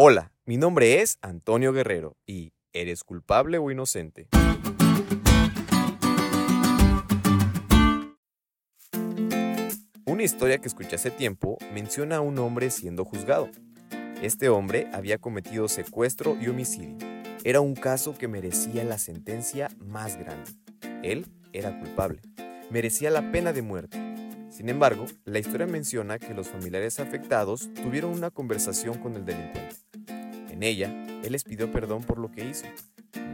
Hola, mi nombre es Antonio Guerrero y ¿eres culpable o inocente? Una historia que escuché hace tiempo menciona a un hombre siendo juzgado. Este hombre había cometido secuestro y homicidio. Era un caso que merecía la sentencia más grande. Él era culpable. Merecía la pena de muerte. Sin embargo, la historia menciona que los familiares afectados tuvieron una conversación con el delincuente. En ella, él les pidió perdón por lo que hizo.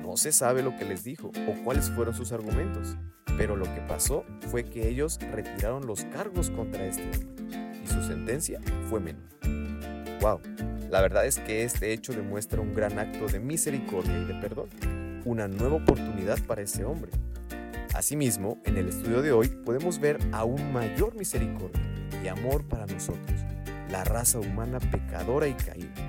No se sabe lo que les dijo o cuáles fueron sus argumentos, pero lo que pasó fue que ellos retiraron los cargos contra este hombre y su sentencia fue menor. ¡Wow! La verdad es que este hecho demuestra un gran acto de misericordia y de perdón, una nueva oportunidad para ese hombre. Asimismo, en el estudio de hoy podemos ver aún mayor misericordia y amor para nosotros, la raza humana pecadora y caída.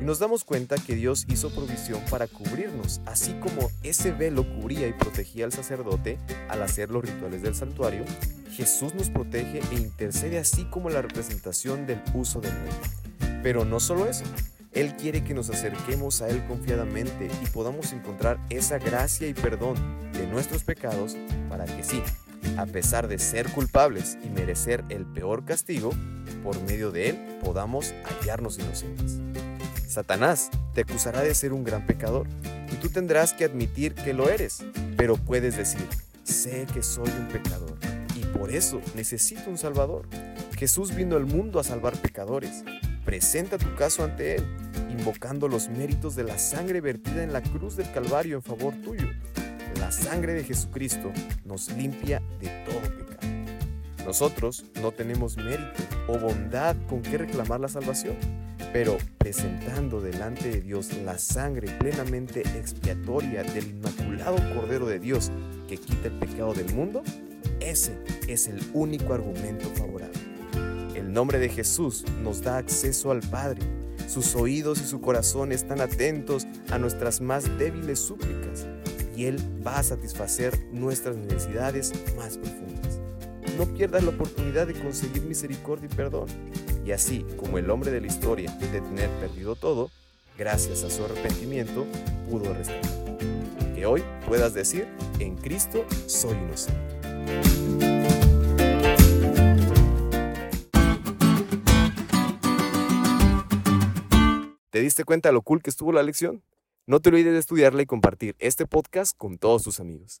Y nos damos cuenta que Dios hizo provisión para cubrirnos, así como ese velo cubría y protegía al sacerdote al hacer los rituales del santuario, Jesús nos protege e intercede así como la representación del uso del mundo. Pero no solo eso, Él quiere que nos acerquemos a Él confiadamente y podamos encontrar esa gracia y perdón de nuestros pecados para que sí, a pesar de ser culpables y merecer el peor castigo, por medio de Él podamos hallarnos inocentes. Satanás te acusará de ser un gran pecador y tú tendrás que admitir que lo eres, pero puedes decir, sé que soy un pecador y por eso necesito un Salvador. Jesús vino al mundo a salvar pecadores. Presenta tu caso ante Él, invocando los méritos de la sangre vertida en la cruz del Calvario en favor tuyo. La sangre de Jesucristo nos limpia de todo pecado. Nosotros no tenemos mérito o bondad con que reclamar la salvación pero presentando delante de Dios la sangre plenamente expiatoria del inmaculado Cordero de Dios que quita el pecado del mundo, ese es el único argumento favorable. El nombre de Jesús nos da acceso al Padre. Sus oídos y su corazón están atentos a nuestras más débiles súplicas y Él va a satisfacer nuestras necesidades más profundas. No pierdas la oportunidad de conseguir misericordia y perdón y así como el hombre de la historia de tener perdido todo, gracias a su arrepentimiento pudo restaurar. Que hoy puedas decir, en Cristo soy inocente. ¿Te diste cuenta lo cool que estuvo la lección? No te olvides de estudiarla y compartir este podcast con todos tus amigos.